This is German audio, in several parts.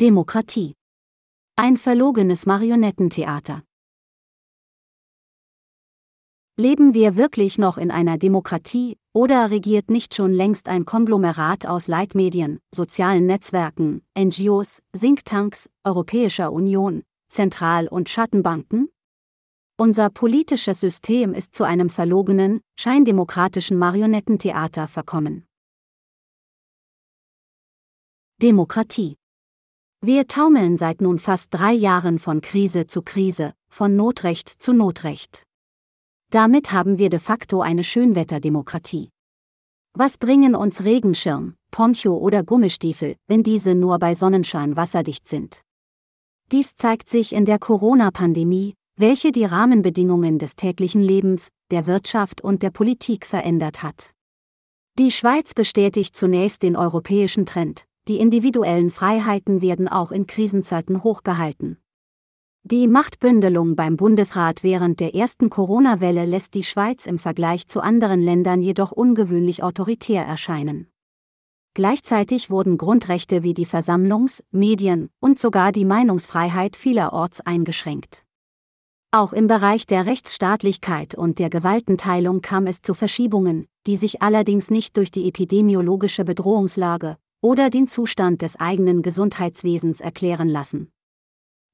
Demokratie. Ein verlogenes Marionettentheater. Leben wir wirklich noch in einer Demokratie, oder regiert nicht schon längst ein Konglomerat aus Leitmedien, sozialen Netzwerken, NGOs, Thinktanks, Europäischer Union, Zentral- und Schattenbanken? Unser politisches System ist zu einem verlogenen, scheindemokratischen Marionettentheater verkommen. Demokratie. Wir taumeln seit nun fast drei Jahren von Krise zu Krise, von Notrecht zu Notrecht. Damit haben wir de facto eine Schönwetterdemokratie. Was bringen uns Regenschirm, Poncho oder Gummistiefel, wenn diese nur bei Sonnenschein wasserdicht sind? Dies zeigt sich in der Corona-Pandemie, welche die Rahmenbedingungen des täglichen Lebens, der Wirtschaft und der Politik verändert hat. Die Schweiz bestätigt zunächst den europäischen Trend, die individuellen Freiheiten werden auch in Krisenzeiten hochgehalten. Die Machtbündelung beim Bundesrat während der ersten Corona-Welle lässt die Schweiz im Vergleich zu anderen Ländern jedoch ungewöhnlich autoritär erscheinen. Gleichzeitig wurden Grundrechte wie die Versammlungs-, Medien- und sogar die Meinungsfreiheit vielerorts eingeschränkt. Auch im Bereich der Rechtsstaatlichkeit und der Gewaltenteilung kam es zu Verschiebungen, die sich allerdings nicht durch die epidemiologische Bedrohungslage oder den Zustand des eigenen Gesundheitswesens erklären lassen.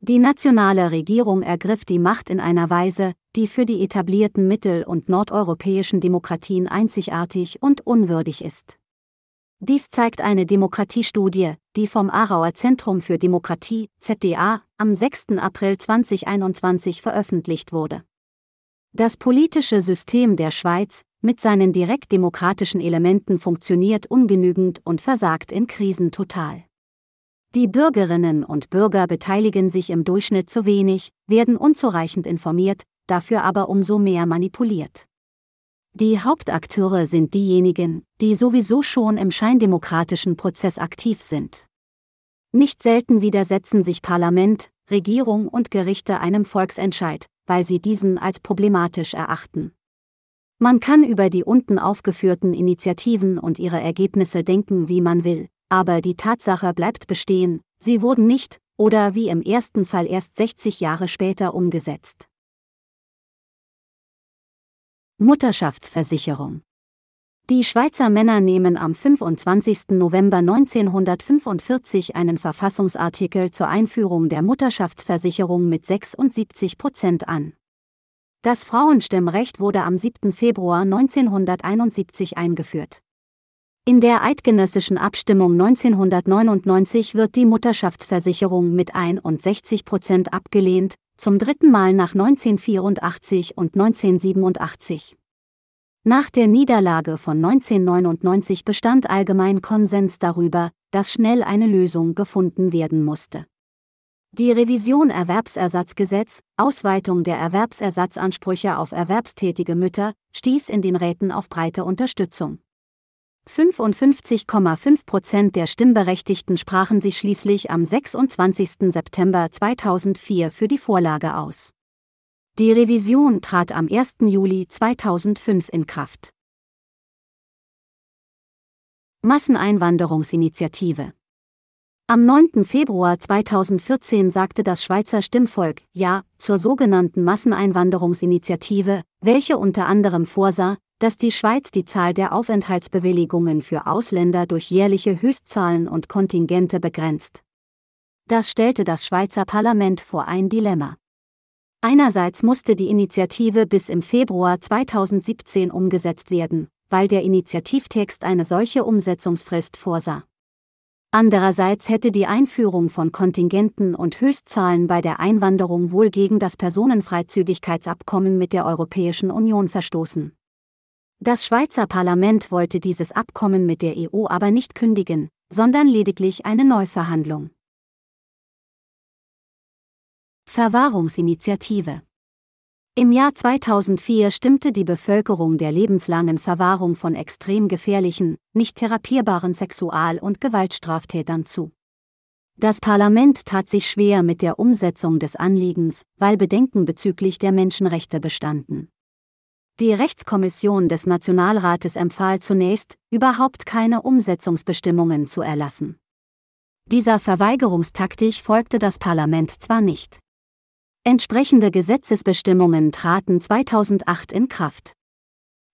Die nationale Regierung ergriff die Macht in einer Weise, die für die etablierten mittel- und nordeuropäischen Demokratien einzigartig und unwürdig ist. Dies zeigt eine Demokratiestudie, die vom Aarauer Zentrum für Demokratie, ZDA, am 6. April 2021 veröffentlicht wurde. Das politische System der Schweiz, mit seinen direktdemokratischen Elementen funktioniert ungenügend und versagt in Krisen total. Die Bürgerinnen und Bürger beteiligen sich im Durchschnitt zu wenig, werden unzureichend informiert, dafür aber umso mehr manipuliert. Die Hauptakteure sind diejenigen, die sowieso schon im scheindemokratischen Prozess aktiv sind. Nicht selten widersetzen sich Parlament, Regierung und Gerichte einem Volksentscheid, weil sie diesen als problematisch erachten. Man kann über die unten aufgeführten Initiativen und ihre Ergebnisse denken, wie man will, aber die Tatsache bleibt bestehen, sie wurden nicht, oder wie im ersten Fall erst 60 Jahre später umgesetzt. Mutterschaftsversicherung Die Schweizer Männer nehmen am 25. November 1945 einen Verfassungsartikel zur Einführung der Mutterschaftsversicherung mit 76 Prozent an. Das Frauenstimmrecht wurde am 7. Februar 1971 eingeführt. In der eidgenössischen Abstimmung 1999 wird die Mutterschaftsversicherung mit 61 Prozent abgelehnt, zum dritten Mal nach 1984 und 1987. Nach der Niederlage von 1999 bestand allgemein Konsens darüber, dass schnell eine Lösung gefunden werden musste. Die Revision Erwerbsersatzgesetz, Ausweitung der Erwerbsersatzansprüche auf erwerbstätige Mütter, stieß in den Räten auf breite Unterstützung. 55,5 Prozent der Stimmberechtigten sprachen sich schließlich am 26. September 2004 für die Vorlage aus. Die Revision trat am 1. Juli 2005 in Kraft. Masseneinwanderungsinitiative Am 9. Februar 2014 sagte das Schweizer Stimmvolk Ja zur sogenannten Masseneinwanderungsinitiative, welche unter anderem vorsah, dass die Schweiz die Zahl der Aufenthaltsbewilligungen für Ausländer durch jährliche Höchstzahlen und Kontingente begrenzt. Das stellte das Schweizer Parlament vor ein Dilemma. Einerseits musste die Initiative bis im Februar 2017 umgesetzt werden, weil der Initiativtext eine solche Umsetzungsfrist vorsah. Andererseits hätte die Einführung von Kontingenten und Höchstzahlen bei der Einwanderung wohl gegen das Personenfreizügigkeitsabkommen mit der Europäischen Union verstoßen. Das Schweizer Parlament wollte dieses Abkommen mit der EU aber nicht kündigen, sondern lediglich eine Neuverhandlung. Verwahrungsinitiative Im Jahr 2004 stimmte die Bevölkerung der lebenslangen Verwahrung von extrem gefährlichen, nicht therapierbaren Sexual- und Gewaltstraftätern zu. Das Parlament tat sich schwer mit der Umsetzung des Anliegens, weil Bedenken bezüglich der Menschenrechte bestanden. Die Rechtskommission des Nationalrates empfahl zunächst, überhaupt keine Umsetzungsbestimmungen zu erlassen. Dieser Verweigerungstaktik folgte das Parlament zwar nicht. Entsprechende Gesetzesbestimmungen traten 2008 in Kraft.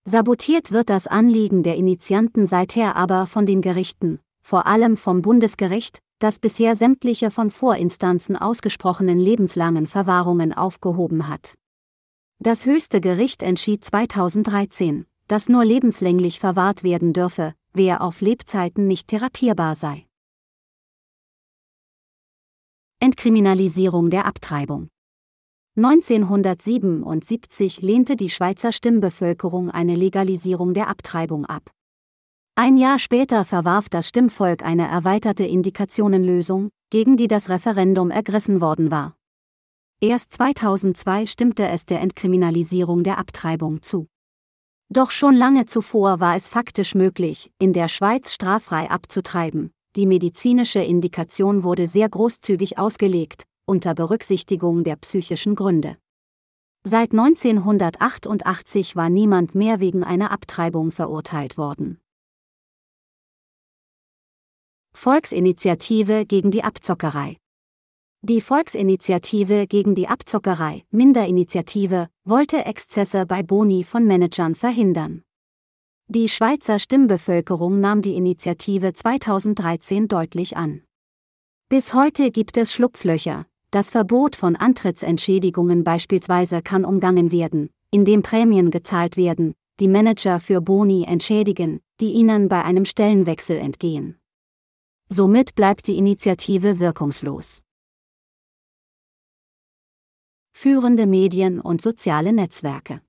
Sabotiert wird das Anliegen der Initianten seither aber von den Gerichten, vor allem vom Bundesgericht, das bisher sämtliche von Vorinstanzen ausgesprochenen lebenslangen Verwahrungen aufgehoben hat. Das höchste Gericht entschied 2013, dass nur lebenslänglich verwahrt werden dürfe, wer auf Lebzeiten nicht therapierbar sei. Entkriminalisierung der Abtreibung 1977 lehnte die Schweizer Stimmbevölkerung eine Legalisierung der Abtreibung ab. Ein Jahr später verwarf das Stimmvolk eine erweiterte Indikationenlösung, gegen die das Referendum ergriffen worden war. Erst 2002 stimmte es der Entkriminalisierung der Abtreibung zu. Doch schon lange zuvor war es faktisch möglich, in der Schweiz straffrei abzutreiben. Die medizinische Indikation wurde sehr großzügig ausgelegt, unter Berücksichtigung der psychischen Gründe. Seit 1988 war niemand mehr wegen einer Abtreibung verurteilt worden. Volksinitiative gegen die Abzockerei. Die Volksinitiative gegen die Abzockerei, Minderinitiative, wollte Exzesse bei Boni von Managern verhindern. Die Schweizer Stimmbevölkerung nahm die Initiative 2013 deutlich an. Bis heute gibt es Schlupflöcher. Das Verbot von Antrittsentschädigungen beispielsweise kann umgangen werden, indem Prämien gezahlt werden, die Manager für Boni entschädigen, die ihnen bei einem Stellenwechsel entgehen. Somit bleibt die Initiative wirkungslos. Führende Medien und soziale Netzwerke.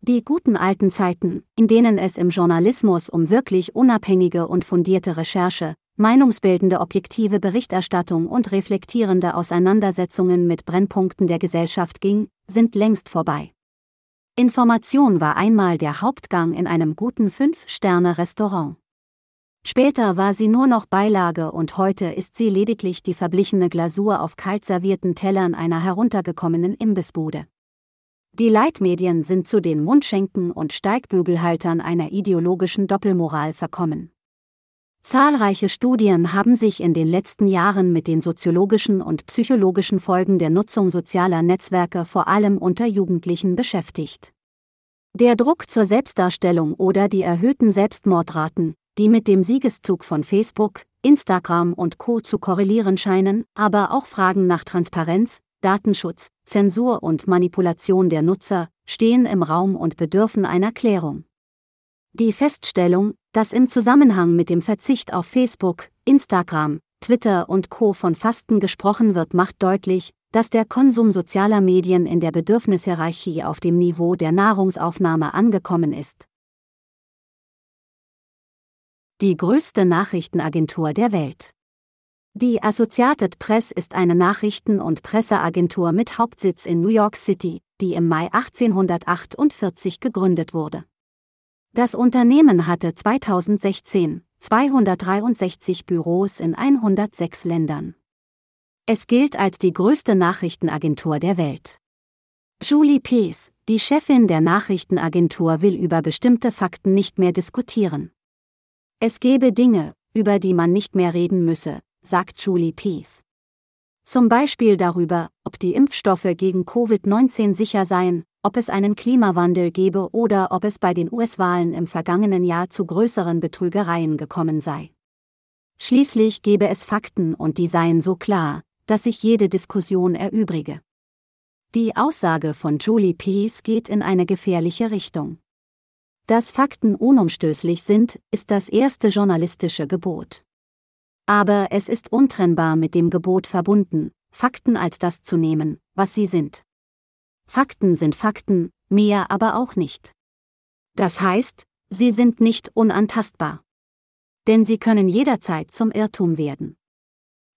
Die guten alten Zeiten, in denen es im Journalismus um wirklich unabhängige und fundierte Recherche, meinungsbildende objektive Berichterstattung und reflektierende Auseinandersetzungen mit Brennpunkten der Gesellschaft ging, sind längst vorbei. Information war einmal der Hauptgang in einem guten Fünf-Sterne-Restaurant. Später war sie nur noch Beilage und heute ist sie lediglich die verblichene Glasur auf kalt servierten Tellern einer heruntergekommenen Imbissbude. Die Leitmedien sind zu den Mundschenken und Steigbügelhaltern einer ideologischen Doppelmoral verkommen. Zahlreiche Studien haben sich in den letzten Jahren mit den soziologischen und psychologischen Folgen der Nutzung sozialer Netzwerke vor allem unter Jugendlichen beschäftigt. Der Druck zur Selbstdarstellung oder die erhöhten Selbstmordraten, die mit dem Siegeszug von Facebook, Instagram und Co zu korrelieren scheinen, aber auch Fragen nach Transparenz, Datenschutz, Zensur und Manipulation der Nutzer stehen im Raum und bedürfen einer Klärung. Die Feststellung, dass im Zusammenhang mit dem Verzicht auf Facebook, Instagram, Twitter und Co von Fasten gesprochen wird, macht deutlich, dass der Konsum sozialer Medien in der Bedürfnishierarchie auf dem Niveau der Nahrungsaufnahme angekommen ist die größte Nachrichtenagentur der Welt. Die Associated Press ist eine Nachrichten- und Presseagentur mit Hauptsitz in New York City, die im Mai 1848 gegründet wurde. Das Unternehmen hatte 2016 263 Büros in 106 Ländern. Es gilt als die größte Nachrichtenagentur der Welt. Julie Pease, die Chefin der Nachrichtenagentur, will über bestimmte Fakten nicht mehr diskutieren. Es gebe Dinge, über die man nicht mehr reden müsse, sagt Julie Peace. Zum Beispiel darüber, ob die Impfstoffe gegen Covid-19 sicher seien, ob es einen Klimawandel gebe oder ob es bei den US-Wahlen im vergangenen Jahr zu größeren Betrügereien gekommen sei. Schließlich gebe es Fakten und die seien so klar, dass sich jede Diskussion erübrige. Die Aussage von Julie Peace geht in eine gefährliche Richtung. Dass Fakten unumstößlich sind, ist das erste journalistische Gebot. Aber es ist untrennbar mit dem Gebot verbunden, Fakten als das zu nehmen, was sie sind. Fakten sind Fakten, mehr aber auch nicht. Das heißt, sie sind nicht unantastbar. Denn sie können jederzeit zum Irrtum werden.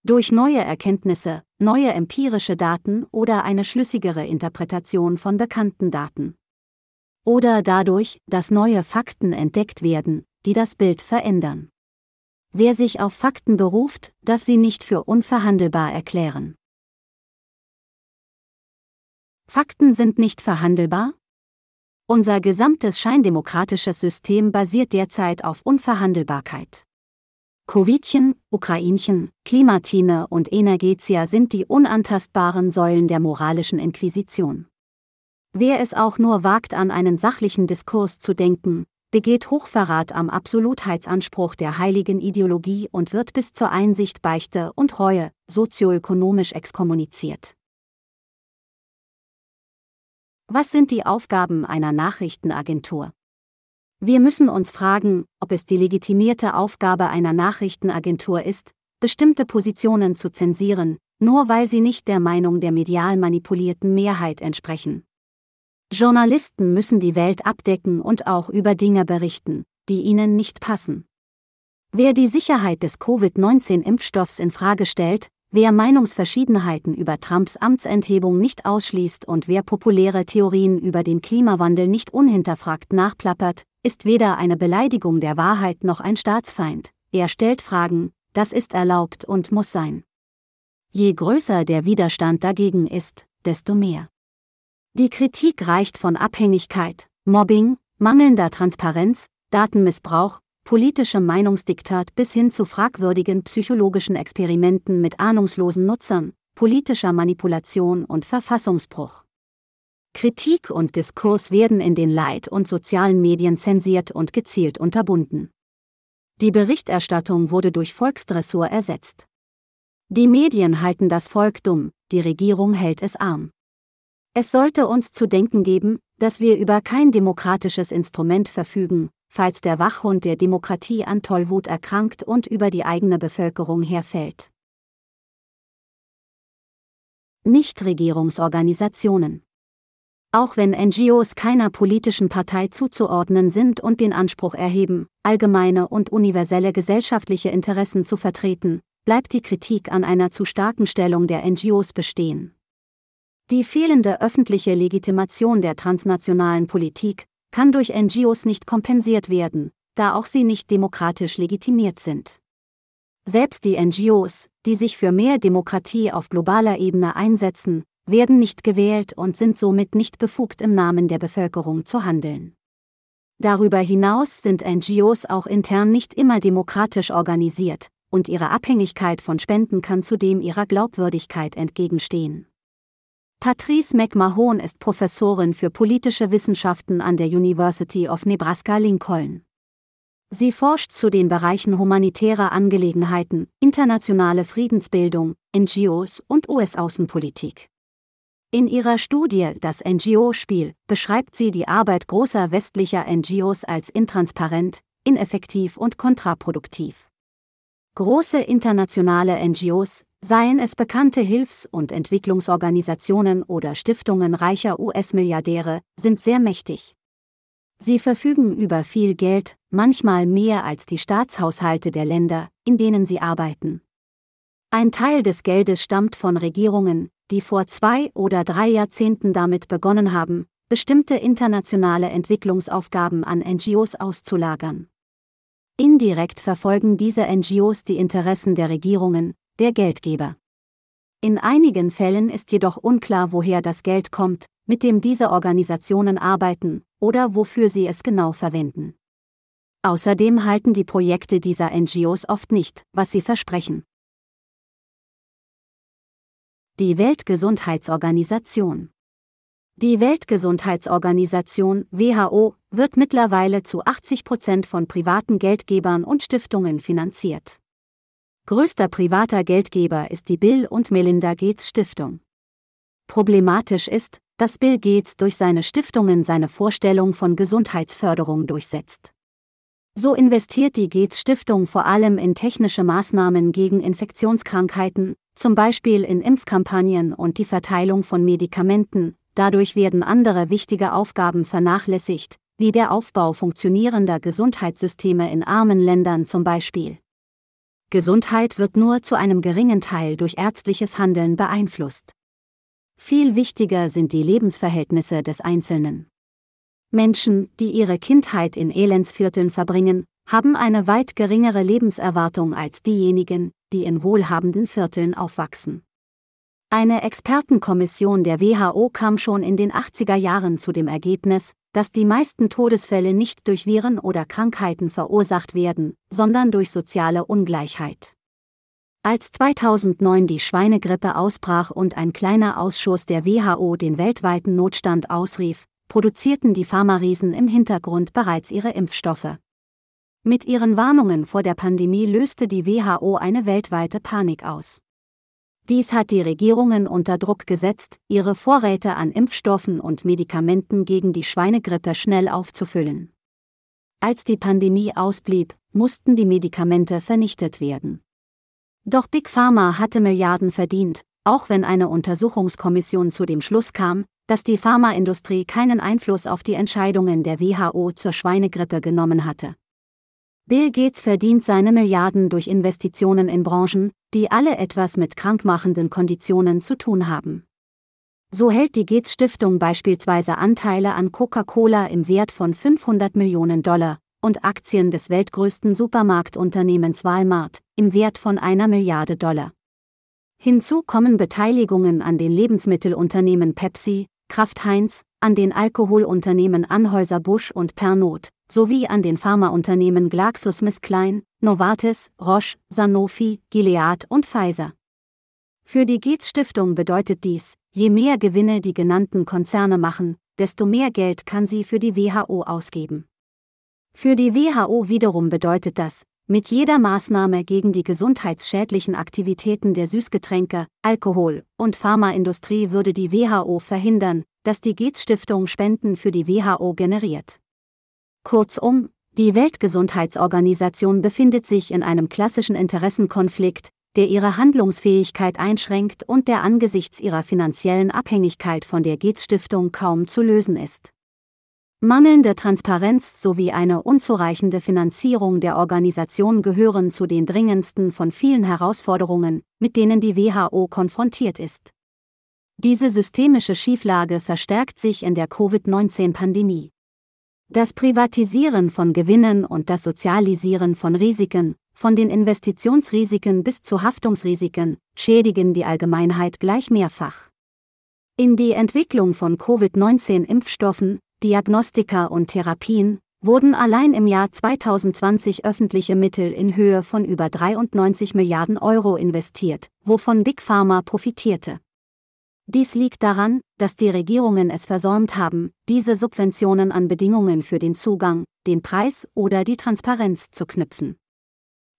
Durch neue Erkenntnisse, neue empirische Daten oder eine schlüssigere Interpretation von bekannten Daten oder dadurch, dass neue Fakten entdeckt werden, die das Bild verändern. Wer sich auf Fakten beruft, darf sie nicht für unverhandelbar erklären. Fakten sind nicht verhandelbar? Unser gesamtes scheindemokratisches System basiert derzeit auf Unverhandelbarkeit. Covidchen, Ukrainchen, Klimatine und Energetia sind die unantastbaren Säulen der moralischen Inquisition. Wer es auch nur wagt, an einen sachlichen Diskurs zu denken, begeht Hochverrat am Absolutheitsanspruch der heiligen Ideologie und wird bis zur Einsicht Beichte und Reue sozioökonomisch exkommuniziert. Was sind die Aufgaben einer Nachrichtenagentur? Wir müssen uns fragen, ob es die legitimierte Aufgabe einer Nachrichtenagentur ist, bestimmte Positionen zu zensieren, nur weil sie nicht der Meinung der medial manipulierten Mehrheit entsprechen. Journalisten müssen die Welt abdecken und auch über Dinge berichten, die ihnen nicht passen. Wer die Sicherheit des Covid-19-Impfstoffs in Frage stellt, Wer Meinungsverschiedenheiten über Trumps Amtsenthebung nicht ausschließt und wer populäre Theorien über den Klimawandel nicht unhinterfragt nachplappert, ist weder eine Beleidigung der Wahrheit noch ein Staatsfeind. Er stellt Fragen, das ist erlaubt und muss sein. Je größer der Widerstand dagegen ist, desto mehr. Die Kritik reicht von Abhängigkeit, Mobbing, mangelnder Transparenz, Datenmissbrauch, politischem Meinungsdiktat bis hin zu fragwürdigen psychologischen Experimenten mit ahnungslosen Nutzern, politischer Manipulation und Verfassungsbruch. Kritik und Diskurs werden in den Leit- und sozialen Medien zensiert und gezielt unterbunden. Die Berichterstattung wurde durch Volksdressur ersetzt. Die Medien halten das Volk dumm, die Regierung hält es arm. Es sollte uns zu denken geben, dass wir über kein demokratisches Instrument verfügen, falls der Wachhund der Demokratie an Tollwut erkrankt und über die eigene Bevölkerung herfällt. Nichtregierungsorganisationen Auch wenn NGOs keiner politischen Partei zuzuordnen sind und den Anspruch erheben, allgemeine und universelle gesellschaftliche Interessen zu vertreten, bleibt die Kritik an einer zu starken Stellung der NGOs bestehen. Die fehlende öffentliche Legitimation der transnationalen Politik, kann durch NGOs nicht kompensiert werden, da auch sie nicht demokratisch legitimiert sind. Selbst die NGOs, die sich für mehr Demokratie auf globaler Ebene einsetzen, werden nicht gewählt und sind somit nicht befugt im Namen der Bevölkerung zu handeln. Darüber hinaus sind NGOs auch intern nicht immer demokratisch organisiert, und ihre Abhängigkeit von Spenden kann zudem ihrer Glaubwürdigkeit entgegenstehen. Patrice McMahon ist Professorin für politische Wissenschaften an der University of Nebraska-Lincoln. Sie forscht zu den Bereichen humanitärer Angelegenheiten, internationale Friedensbildung, NGOs und US-Außenpolitik. In ihrer Studie Das NGO-Spiel beschreibt sie die Arbeit großer westlicher NGOs als intransparent, ineffektiv und kontraproduktiv. Große internationale NGOs, seien es bekannte Hilfs- und Entwicklungsorganisationen oder Stiftungen reicher US-Milliardäre, sind sehr mächtig. Sie verfügen über viel Geld, manchmal mehr als die Staatshaushalte der Länder, in denen sie arbeiten. Ein Teil des Geldes stammt von Regierungen, die vor zwei oder drei Jahrzehnten damit begonnen haben, bestimmte internationale Entwicklungsaufgaben an NGOs auszulagern. Indirekt verfolgen diese NGOs die Interessen der Regierungen, der Geldgeber. In einigen Fällen ist jedoch unklar, woher das Geld kommt, mit dem diese Organisationen arbeiten, oder wofür sie es genau verwenden. Außerdem halten die Projekte dieser NGOs oft nicht, was sie versprechen. Die Weltgesundheitsorganisation Die Weltgesundheitsorganisation WHO wird mittlerweile zu 80 Prozent von privaten Geldgebern und Stiftungen finanziert. Größter privater Geldgeber ist die Bill und Melinda Gates Stiftung. Problematisch ist, dass Bill Gates durch seine Stiftungen seine Vorstellung von Gesundheitsförderung durchsetzt. So investiert die Gates Stiftung vor allem in technische Maßnahmen gegen Infektionskrankheiten, zum Beispiel in Impfkampagnen und die Verteilung von Medikamenten, dadurch werden andere wichtige Aufgaben vernachlässigt, wie der Aufbau funktionierender Gesundheitssysteme in armen Ländern zum Beispiel. Gesundheit wird nur zu einem geringen Teil durch ärztliches Handeln beeinflusst. Viel wichtiger sind die Lebensverhältnisse des Einzelnen. Menschen, die ihre Kindheit in Elendsvierteln verbringen, haben eine weit geringere Lebenserwartung als diejenigen, die in wohlhabenden Vierteln aufwachsen. Eine Expertenkommission der WHO kam schon in den 80er Jahren zu dem Ergebnis, dass die meisten Todesfälle nicht durch Viren oder Krankheiten verursacht werden, sondern durch soziale Ungleichheit. Als 2009 die Schweinegrippe ausbrach und ein kleiner Ausschuss der WHO den weltweiten Notstand ausrief, produzierten die Pharmariesen im Hintergrund bereits ihre Impfstoffe. Mit ihren Warnungen vor der Pandemie löste die WHO eine weltweite Panik aus. Dies hat die Regierungen unter Druck gesetzt, ihre Vorräte an Impfstoffen und Medikamenten gegen die Schweinegrippe schnell aufzufüllen. Als die Pandemie ausblieb, mussten die Medikamente vernichtet werden. Doch Big Pharma hatte Milliarden verdient, auch wenn eine Untersuchungskommission zu dem Schluss kam, dass die Pharmaindustrie keinen Einfluss auf die Entscheidungen der WHO zur Schweinegrippe genommen hatte. Bill Gates verdient seine Milliarden durch Investitionen in Branchen, die alle etwas mit krankmachenden Konditionen zu tun haben. So hält die Gates Stiftung beispielsweise Anteile an Coca-Cola im Wert von 500 Millionen Dollar, und Aktien des weltgrößten Supermarktunternehmens Walmart im Wert von einer Milliarde Dollar. Hinzu kommen Beteiligungen an den Lebensmittelunternehmen Pepsi, Kraft Heinz, an den Alkoholunternehmen Anhäuser-Busch und Pernod, sowie an den Pharmaunternehmen GlaxoSmithKline, Novartis, Roche, Sanofi, Gilead und Pfizer. Für die Gates Stiftung bedeutet dies, je mehr Gewinne die genannten Konzerne machen, desto mehr Geld kann sie für die WHO ausgeben. Für die WHO wiederum bedeutet das, mit jeder Maßnahme gegen die gesundheitsschädlichen Aktivitäten der Süßgetränke, Alkohol und Pharmaindustrie würde die WHO verhindern, dass die Gates Stiftung Spenden für die WHO generiert. Kurzum, die Weltgesundheitsorganisation befindet sich in einem klassischen Interessenkonflikt, der ihre Handlungsfähigkeit einschränkt und der angesichts ihrer finanziellen Abhängigkeit von der Gates Stiftung kaum zu lösen ist. Mangelnde Transparenz sowie eine unzureichende Finanzierung der Organisation gehören zu den dringendsten von vielen Herausforderungen, mit denen die WHO konfrontiert ist. Diese systemische Schieflage verstärkt sich in der Covid-19-Pandemie. Das Privatisieren von Gewinnen und das Sozialisieren von Risiken, von den Investitionsrisiken bis zu Haftungsrisiken, schädigen die Allgemeinheit gleich mehrfach. In die Entwicklung von Covid-19-Impfstoffen, Diagnostika und Therapien, wurden allein im Jahr 2020 öffentliche Mittel in Höhe von über 93 Milliarden Euro investiert, wovon Big Pharma profitierte. Dies liegt daran, dass die Regierungen es versäumt haben, diese Subventionen an Bedingungen für den Zugang, den Preis oder die Transparenz zu knüpfen.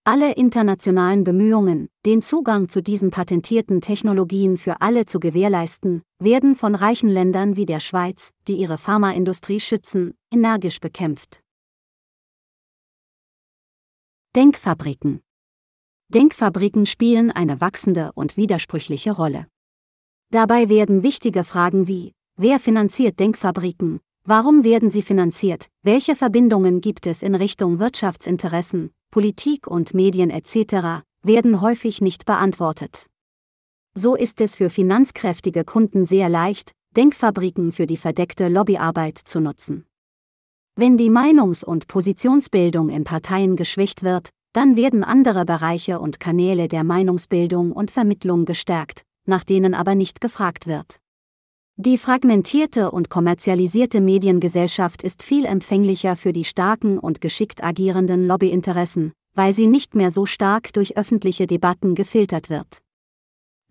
Alle internationalen Bemühungen, den Zugang zu diesen patentierten Technologien für alle zu gewährleisten, werden von reichen Ländern wie der Schweiz, die ihre Pharmaindustrie schützen, energisch bekämpft. Denkfabriken Denkfabriken spielen eine wachsende und widersprüchliche Rolle. Dabei werden wichtige Fragen wie, wer finanziert Denkfabriken, warum werden sie finanziert, welche Verbindungen gibt es in Richtung Wirtschaftsinteressen, Politik und Medien etc. werden häufig nicht beantwortet. So ist es für finanzkräftige Kunden sehr leicht, Denkfabriken für die verdeckte Lobbyarbeit zu nutzen. Wenn die Meinungs- und Positionsbildung in Parteien geschwächt wird, dann werden andere Bereiche und Kanäle der Meinungsbildung und Vermittlung gestärkt, nach denen aber nicht gefragt wird. Die fragmentierte und kommerzialisierte Mediengesellschaft ist viel empfänglicher für die starken und geschickt agierenden Lobbyinteressen, weil sie nicht mehr so stark durch öffentliche Debatten gefiltert wird.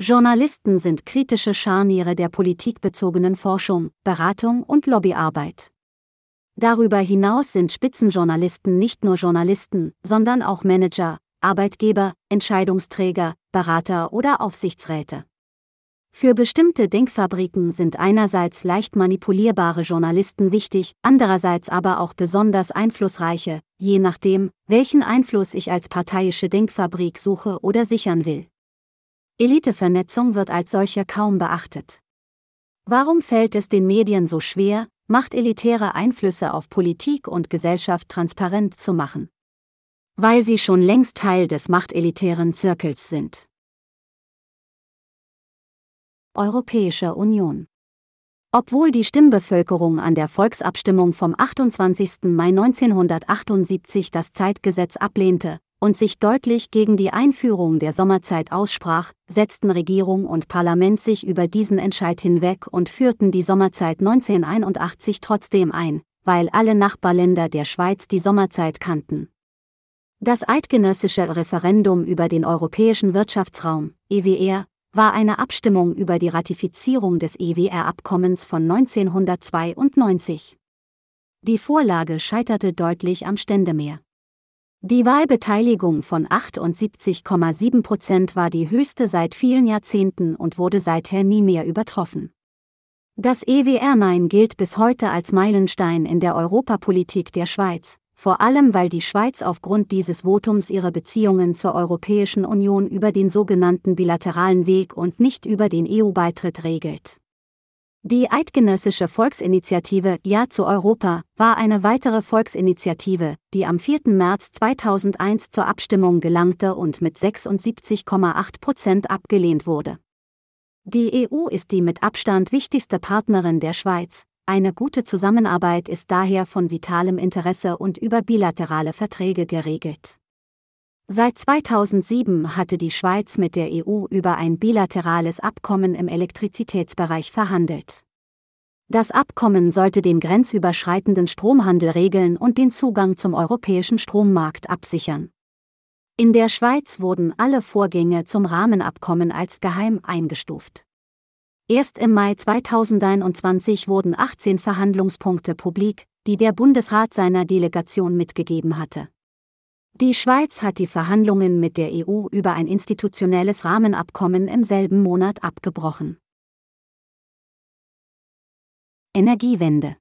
Journalisten sind kritische Scharniere der politikbezogenen Forschung, Beratung und Lobbyarbeit. Darüber hinaus sind Spitzenjournalisten nicht nur Journalisten, sondern auch Manager, Arbeitgeber, Entscheidungsträger, Berater oder Aufsichtsräte. Für bestimmte Denkfabriken sind einerseits leicht manipulierbare Journalisten wichtig, andererseits aber auch besonders einflussreiche, je nachdem, welchen Einfluss ich als parteiische Denkfabrik suche oder sichern will. Elitevernetzung wird als solche kaum beachtet. Warum fällt es den Medien so schwer, machtelitäre Einflüsse auf Politik und Gesellschaft transparent zu machen? Weil sie schon längst Teil des machtelitären Zirkels sind. Europäische Union. Obwohl die Stimmbevölkerung an der Volksabstimmung vom 28. Mai 1978 das Zeitgesetz ablehnte und sich deutlich gegen die Einführung der Sommerzeit aussprach, setzten Regierung und Parlament sich über diesen Entscheid hinweg und führten die Sommerzeit 1981 trotzdem ein, weil alle Nachbarländer der Schweiz die Sommerzeit kannten. Das eidgenössische Referendum über den Europäischen Wirtschaftsraum, EWR, war eine Abstimmung über die Ratifizierung des EWR-Abkommens von 1992. Die Vorlage scheiterte deutlich am Ständemeer. Die Wahlbeteiligung von 78,7 Prozent war die höchste seit vielen Jahrzehnten und wurde seither nie mehr übertroffen. Das EWR-Nein gilt bis heute als Meilenstein in der Europapolitik der Schweiz, vor allem weil die Schweiz aufgrund dieses Votums ihre Beziehungen zur Europäischen Union über den sogenannten bilateralen Weg und nicht über den EU-Beitritt regelt. Die Eidgenössische Volksinitiative Ja zu Europa war eine weitere Volksinitiative, die am 4. März 2001 zur Abstimmung gelangte und mit 76,8 Prozent abgelehnt wurde. Die EU ist die mit Abstand wichtigste Partnerin der Schweiz. Eine gute Zusammenarbeit ist daher von vitalem Interesse und über bilaterale Verträge geregelt. Seit 2007 hatte die Schweiz mit der EU über ein bilaterales Abkommen im Elektrizitätsbereich verhandelt. Das Abkommen sollte den grenzüberschreitenden Stromhandel regeln und den Zugang zum europäischen Strommarkt absichern. In der Schweiz wurden alle Vorgänge zum Rahmenabkommen als geheim eingestuft. Erst im Mai 2021 wurden 18 Verhandlungspunkte publik, die der Bundesrat seiner Delegation mitgegeben hatte. Die Schweiz hat die Verhandlungen mit der EU über ein institutionelles Rahmenabkommen im selben Monat abgebrochen. Energiewende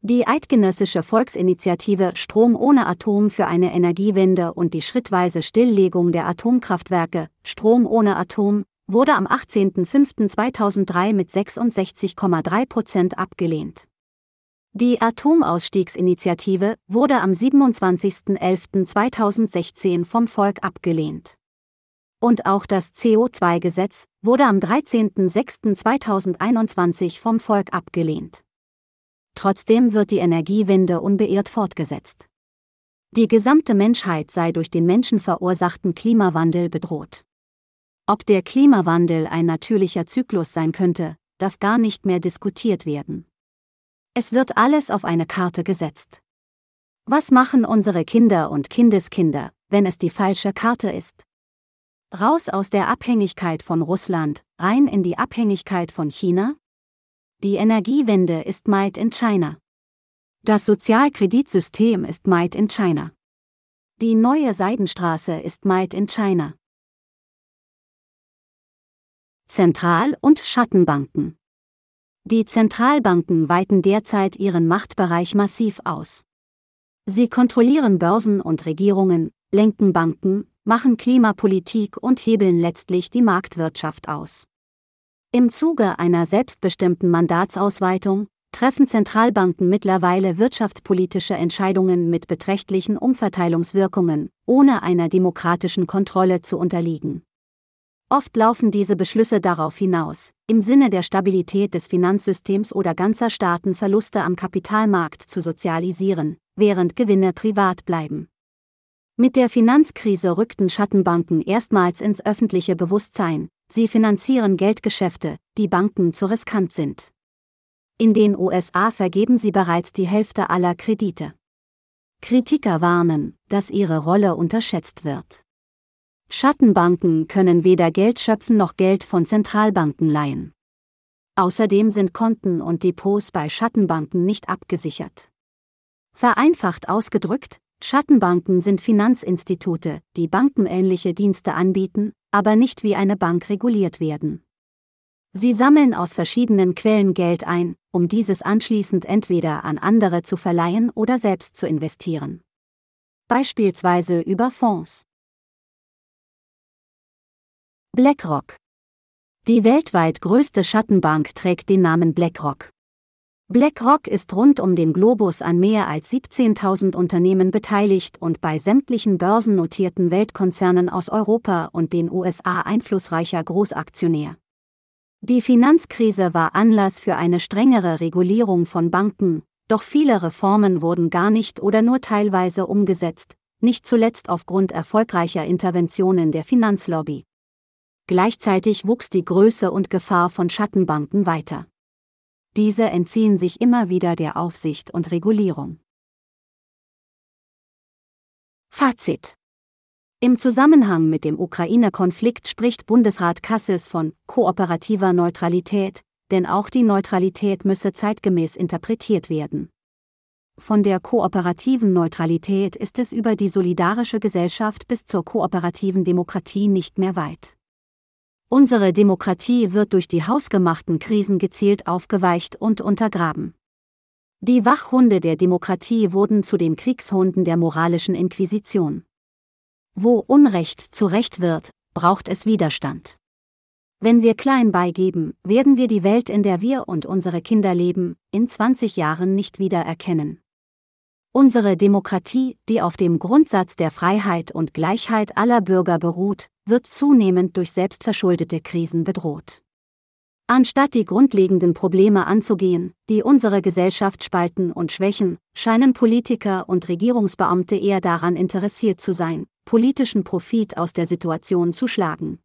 Die Eidgenössische Volksinitiative Strom ohne Atom für eine Energiewende und die schrittweise Stilllegung der Atomkraftwerke Strom ohne Atom wurde am 18.05.2003 mit 66,3 Prozent abgelehnt. Die Atomausstiegsinitiative wurde am 27.11.2016 vom Volk abgelehnt. Und auch das CO2-Gesetz wurde am 13.06.2021 vom Volk abgelehnt. Trotzdem wird die Energiewende unbeirrt fortgesetzt. Die gesamte Menschheit sei durch den menschenverursachten Klimawandel bedroht. Ob der Klimawandel ein natürlicher Zyklus sein könnte, darf gar nicht mehr diskutiert werden. Es wird alles auf eine Karte gesetzt. Was machen unsere Kinder und Kindeskinder, wenn es die falsche Karte ist? Raus aus der Abhängigkeit von Russland, rein in die Abhängigkeit von China? Die Energiewende ist Made in China. Das Sozialkreditsystem ist Made in China. Die neue Seidenstraße ist Made in China. Zentral- und Schattenbanken die Zentralbanken weiten derzeit ihren Machtbereich massiv aus. Sie kontrollieren Börsen und Regierungen, lenken Banken, machen Klimapolitik und hebeln letztlich die Marktwirtschaft aus. Im Zuge einer selbstbestimmten Mandatsausweitung treffen Zentralbanken mittlerweile wirtschaftspolitische Entscheidungen mit beträchtlichen Umverteilungswirkungen, ohne einer demokratischen Kontrolle zu unterliegen. Oft laufen diese Beschlüsse darauf hinaus, im Sinne der Stabilität des Finanzsystems oder ganzer Staaten Verluste am Kapitalmarkt zu sozialisieren, während Gewinne privat bleiben. Mit der Finanzkrise rückten Schattenbanken erstmals ins öffentliche Bewusstsein, sie finanzieren Geldgeschäfte, die Banken zu riskant sind. In den USA vergeben sie bereits die Hälfte aller Kredite. Kritiker warnen, dass ihre Rolle unterschätzt wird. Schattenbanken können weder Geld schöpfen noch Geld von Zentralbanken leihen. Außerdem sind Konten und Depots bei Schattenbanken nicht abgesichert. Vereinfacht ausgedrückt, Schattenbanken sind Finanzinstitute, die bankenähnliche Dienste anbieten, aber nicht wie eine Bank reguliert werden. Sie sammeln aus verschiedenen Quellen Geld ein, um dieses anschließend entweder an andere zu verleihen oder selbst zu investieren. Beispielsweise über Fonds. BlackRock. Die weltweit größte Schattenbank trägt den Namen BlackRock. BlackRock ist rund um den Globus an mehr als 17.000 Unternehmen beteiligt und bei sämtlichen börsennotierten Weltkonzernen aus Europa und den USA einflussreicher Großaktionär. Die Finanzkrise war Anlass für eine strengere Regulierung von Banken, doch viele Reformen wurden gar nicht oder nur teilweise umgesetzt, nicht zuletzt aufgrund erfolgreicher Interventionen der Finanzlobby. Gleichzeitig wuchs die Größe und Gefahr von Schattenbanken weiter. diese entziehen sich immer wieder der Aufsicht und Regulierung. Fazit Im Zusammenhang mit dem Ukraine-Konflikt spricht Bundesrat Kassis von kooperativer Neutralität, denn auch die Neutralität müsse zeitgemäß interpretiert werden. Von der kooperativen Neutralität ist es über die solidarische Gesellschaft bis zur kooperativen Demokratie nicht mehr weit. Unsere Demokratie wird durch die hausgemachten Krisen gezielt aufgeweicht und untergraben. Die Wachhunde der Demokratie wurden zu den Kriegshunden der moralischen Inquisition. Wo Unrecht zu Recht wird, braucht es Widerstand. Wenn wir klein beigeben, werden wir die Welt, in der wir und unsere Kinder leben, in 20 Jahren nicht wieder erkennen. Unsere Demokratie, die auf dem Grundsatz der Freiheit und Gleichheit aller Bürger beruht, wird zunehmend durch selbstverschuldete Krisen bedroht. Anstatt die grundlegenden Probleme anzugehen, die unsere Gesellschaft spalten und schwächen, scheinen Politiker und Regierungsbeamte eher daran interessiert zu sein, politischen Profit aus der Situation zu schlagen.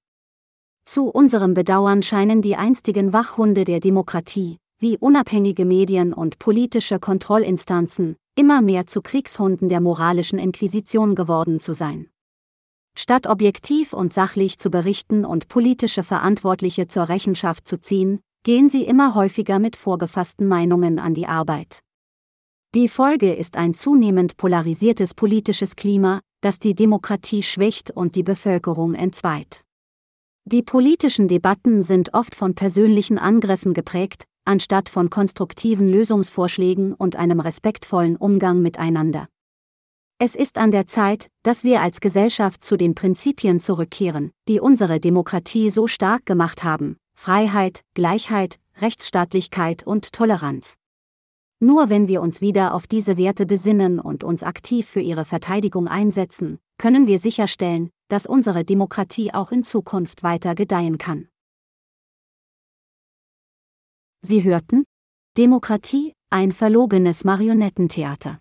Zu unserem Bedauern scheinen die einstigen Wachhunde der Demokratie, wie unabhängige Medien und politische Kontrollinstanzen, immer mehr zu Kriegshunden der moralischen Inquisition geworden zu sein. Statt objektiv und sachlich zu berichten und politische Verantwortliche zur Rechenschaft zu ziehen, gehen sie immer häufiger mit vorgefassten Meinungen an die Arbeit. Die Folge ist ein zunehmend polarisiertes politisches Klima, das die Demokratie schwächt und die Bevölkerung entzweit. Die politischen Debatten sind oft von persönlichen Angriffen geprägt, anstatt von konstruktiven Lösungsvorschlägen und einem respektvollen Umgang miteinander. Es ist an der Zeit, dass wir als Gesellschaft zu den Prinzipien zurückkehren, die unsere Demokratie so stark gemacht haben Freiheit, Gleichheit, Rechtsstaatlichkeit und Toleranz. Nur wenn wir uns wieder auf diese Werte besinnen und uns aktiv für ihre Verteidigung einsetzen, können wir sicherstellen, dass unsere Demokratie auch in Zukunft weiter gedeihen kann. Sie hörten Demokratie, ein verlogenes Marionettentheater.